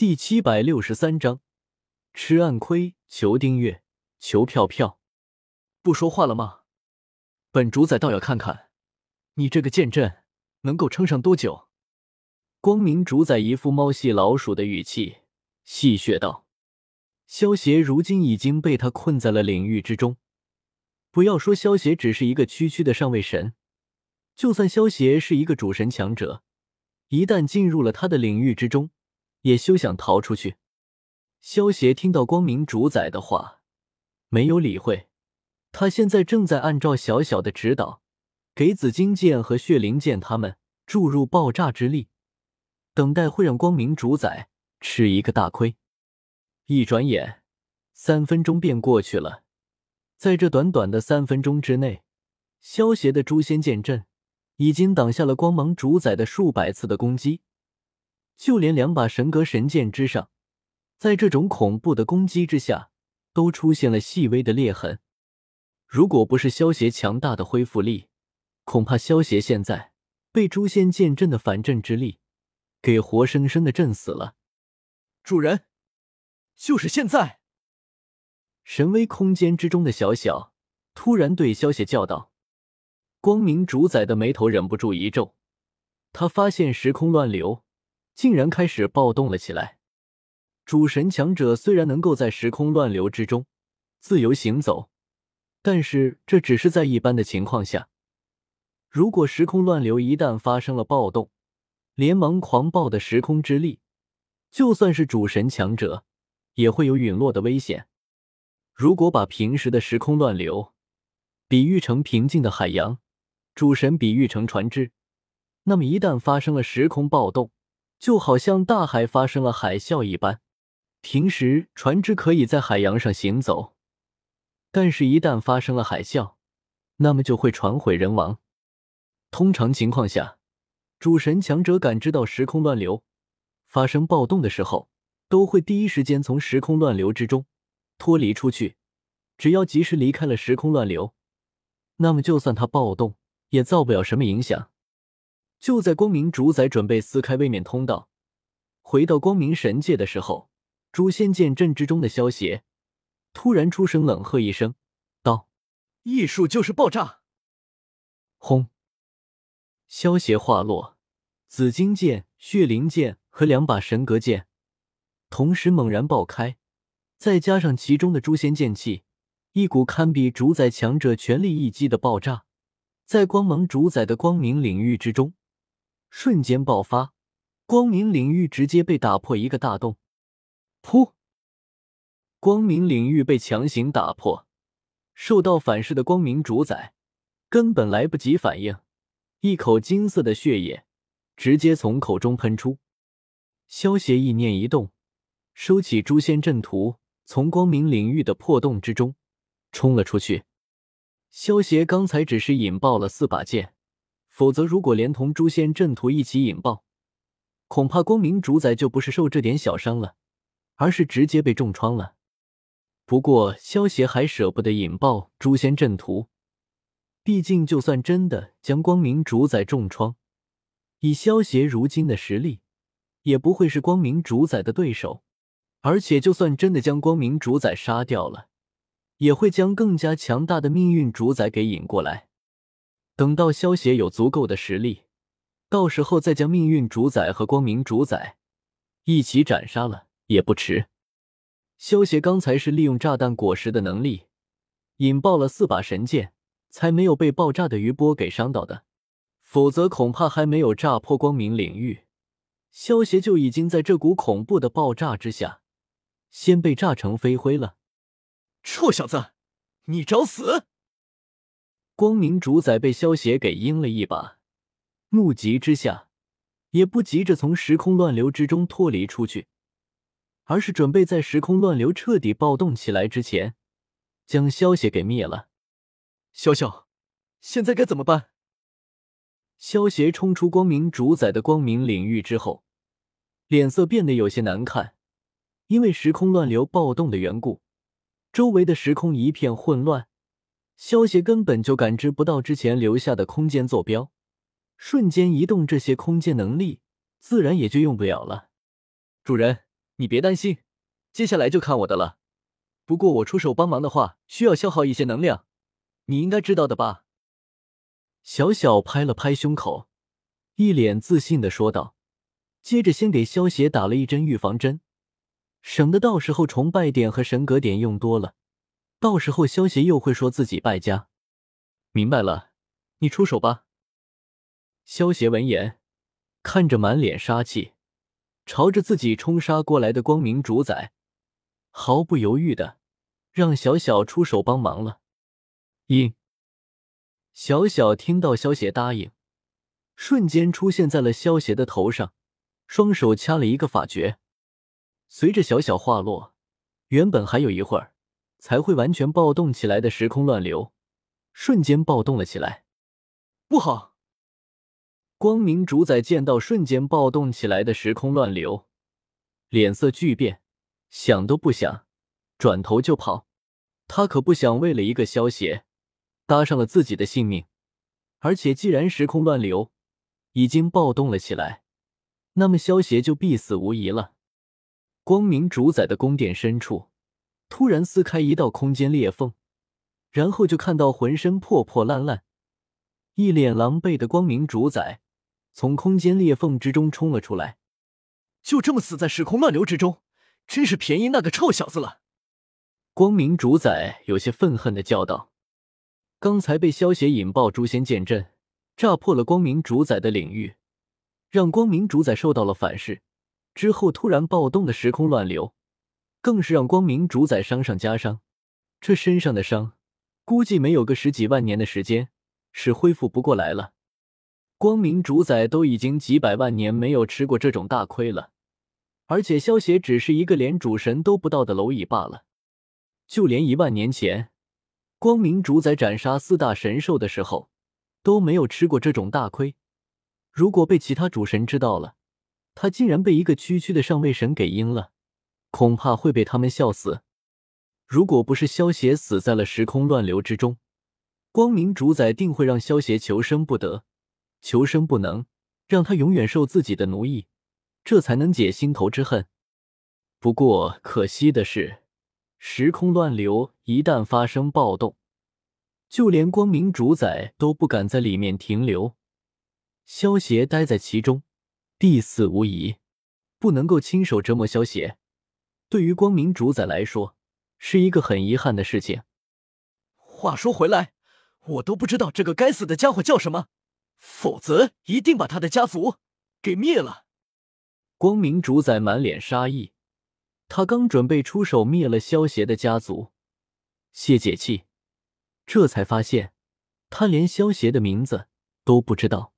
第七百六十三章，吃暗亏。求订阅，求票票。不说话了吗？本主宰倒要看看，你这个剑阵能够撑上多久。光明主宰一副猫戏老鼠的语气，戏谑道：“萧协如今已经被他困在了领域之中。不要说萧协只是一个区区的上位神，就算萧协是一个主神强者，一旦进入了他的领域之中。”也休想逃出去。萧协听到光明主宰的话，没有理会。他现在正在按照小小的指导，给紫金剑和血灵剑他们注入爆炸之力，等待会让光明主宰吃一个大亏。一转眼，三分钟便过去了。在这短短的三分钟之内，萧协的诛仙剑阵已经挡下了光芒主宰的数百次的攻击。就连两把神格神剑之上，在这种恐怖的攻击之下，都出现了细微的裂痕。如果不是萧协强大的恢复力，恐怕萧协现在被诛仙剑阵的反震之力给活生生的震死了。主人，就是现在！神威空间之中的小小突然对萧协叫道：“光明主宰的眉头忍不住一皱，他发现时空乱流。”竟然开始暴动了起来。主神强者虽然能够在时空乱流之中自由行走，但是这只是在一般的情况下。如果时空乱流一旦发生了暴动，连忙狂暴的时空之力，就算是主神强者也会有陨落的危险。如果把平时的时空乱流比喻成平静的海洋，主神比喻成船只，那么一旦发生了时空暴动，就好像大海发生了海啸一般，平时船只可以在海洋上行走，但是，一旦发生了海啸，那么就会船毁人亡。通常情况下，主神强者感知到时空乱流发生暴动的时候，都会第一时间从时空乱流之中脱离出去。只要及时离开了时空乱流，那么就算它暴动，也造不了什么影响。就在光明主宰准备撕开位面通道，回到光明神界的时候，诛仙剑阵之中的萧邪突然出声冷喝一声，道：“艺术就是爆炸！”轰！萧邪话落，紫金剑、血灵剑和两把神格剑同时猛然爆开，再加上其中的诛仙剑气，一股堪比主宰强者全力一击的爆炸，在光芒主宰的光明领域之中。瞬间爆发，光明领域直接被打破一个大洞。噗！光明领域被强行打破，受到反噬的光明主宰根本来不及反应，一口金色的血液直接从口中喷出。萧协意念一动，收起诛仙阵图，从光明领域的破洞之中冲了出去。萧协刚才只是引爆了四把剑。否则，如果连同诛仙阵图一起引爆，恐怕光明主宰就不是受这点小伤了，而是直接被重创了。不过，萧协还舍不得引爆诛仙阵图，毕竟就算真的将光明主宰重创，以萧协如今的实力，也不会是光明主宰的对手。而且，就算真的将光明主宰杀掉了，也会将更加强大的命运主宰给引过来。等到萧协有足够的实力，到时候再将命运主宰和光明主宰一起斩杀了也不迟。萧协刚才是利用炸弹果实的能力引爆了四把神剑，才没有被爆炸的余波给伤到的，否则恐怕还没有炸破光明领域，萧协就已经在这股恐怖的爆炸之下先被炸成飞灰了。臭小子，你找死！光明主宰被萧邪给阴了一把，怒极之下，也不急着从时空乱流之中脱离出去，而是准备在时空乱流彻底暴动起来之前，将萧邪给灭了。萧萧，现在该怎么办？萧邪冲出光明主宰的光明领域之后，脸色变得有些难看，因为时空乱流暴动的缘故，周围的时空一片混乱。萧协根本就感知不到之前留下的空间坐标，瞬间移动这些空间能力，自然也就用不了了。主人，你别担心，接下来就看我的了。不过我出手帮忙的话，需要消耗一些能量，你应该知道的吧？小小拍了拍胸口，一脸自信的说道，接着先给萧邪打了一针预防针，省得到时候崇拜点和神格点用多了，到时候萧邪又会说自己败家。明白了，你出手吧。萧邪闻言，看着满脸杀气，朝着自己冲杀过来的光明主宰，毫不犹豫的让小小出手帮忙了。应，小小听到萧邪答应，瞬间出现在了萧邪的头上，双手掐了一个法诀。随着小小话落，原本还有一会儿才会完全暴动起来的时空乱流，瞬间暴动了起来。不好！光明主宰见到瞬间暴动起来的时空乱流，脸色巨变，想都不想，转头就跑。他可不想为了一个消邪，搭上了自己的性命。而且，既然时空乱流已经暴动了起来，那么消邪就必死无疑了。光明主宰的宫殿深处，突然撕开一道空间裂缝，然后就看到浑身破破烂烂、一脸狼狈的光明主宰。从空间裂缝之中冲了出来，就这么死在时空乱流之中，真是便宜那个臭小子了！光明主宰有些愤恨的叫道：“刚才被萧邪引爆诛仙剑阵，炸破了光明主宰的领域，让光明主宰受到了反噬。之后突然暴动的时空乱流，更是让光明主宰伤上加伤。这身上的伤，估计没有个十几万年的时间是恢复不过来了。”光明主宰都已经几百万年没有吃过这种大亏了，而且萧邪只是一个连主神都不到的蝼蚁罢了。就连一万年前，光明主宰斩杀四大神兽的时候，都没有吃过这种大亏。如果被其他主神知道了，他竟然被一个区区的上位神给阴了，恐怕会被他们笑死。如果不是萧邪死在了时空乱流之中，光明主宰定会让萧邪求生不得。求生不能，让他永远受自己的奴役，这才能解心头之恨。不过可惜的是，时空乱流一旦发生暴动，就连光明主宰都不敢在里面停留。萧邪待在其中，必死无疑。不能够亲手折磨萧邪，对于光明主宰来说，是一个很遗憾的事情。话说回来，我都不知道这个该死的家伙叫什么。否则，一定把他的家族给灭了。光明主宰满脸杀意，他刚准备出手灭了萧邪的家族，泄解气，这才发现他连萧邪的名字都不知道。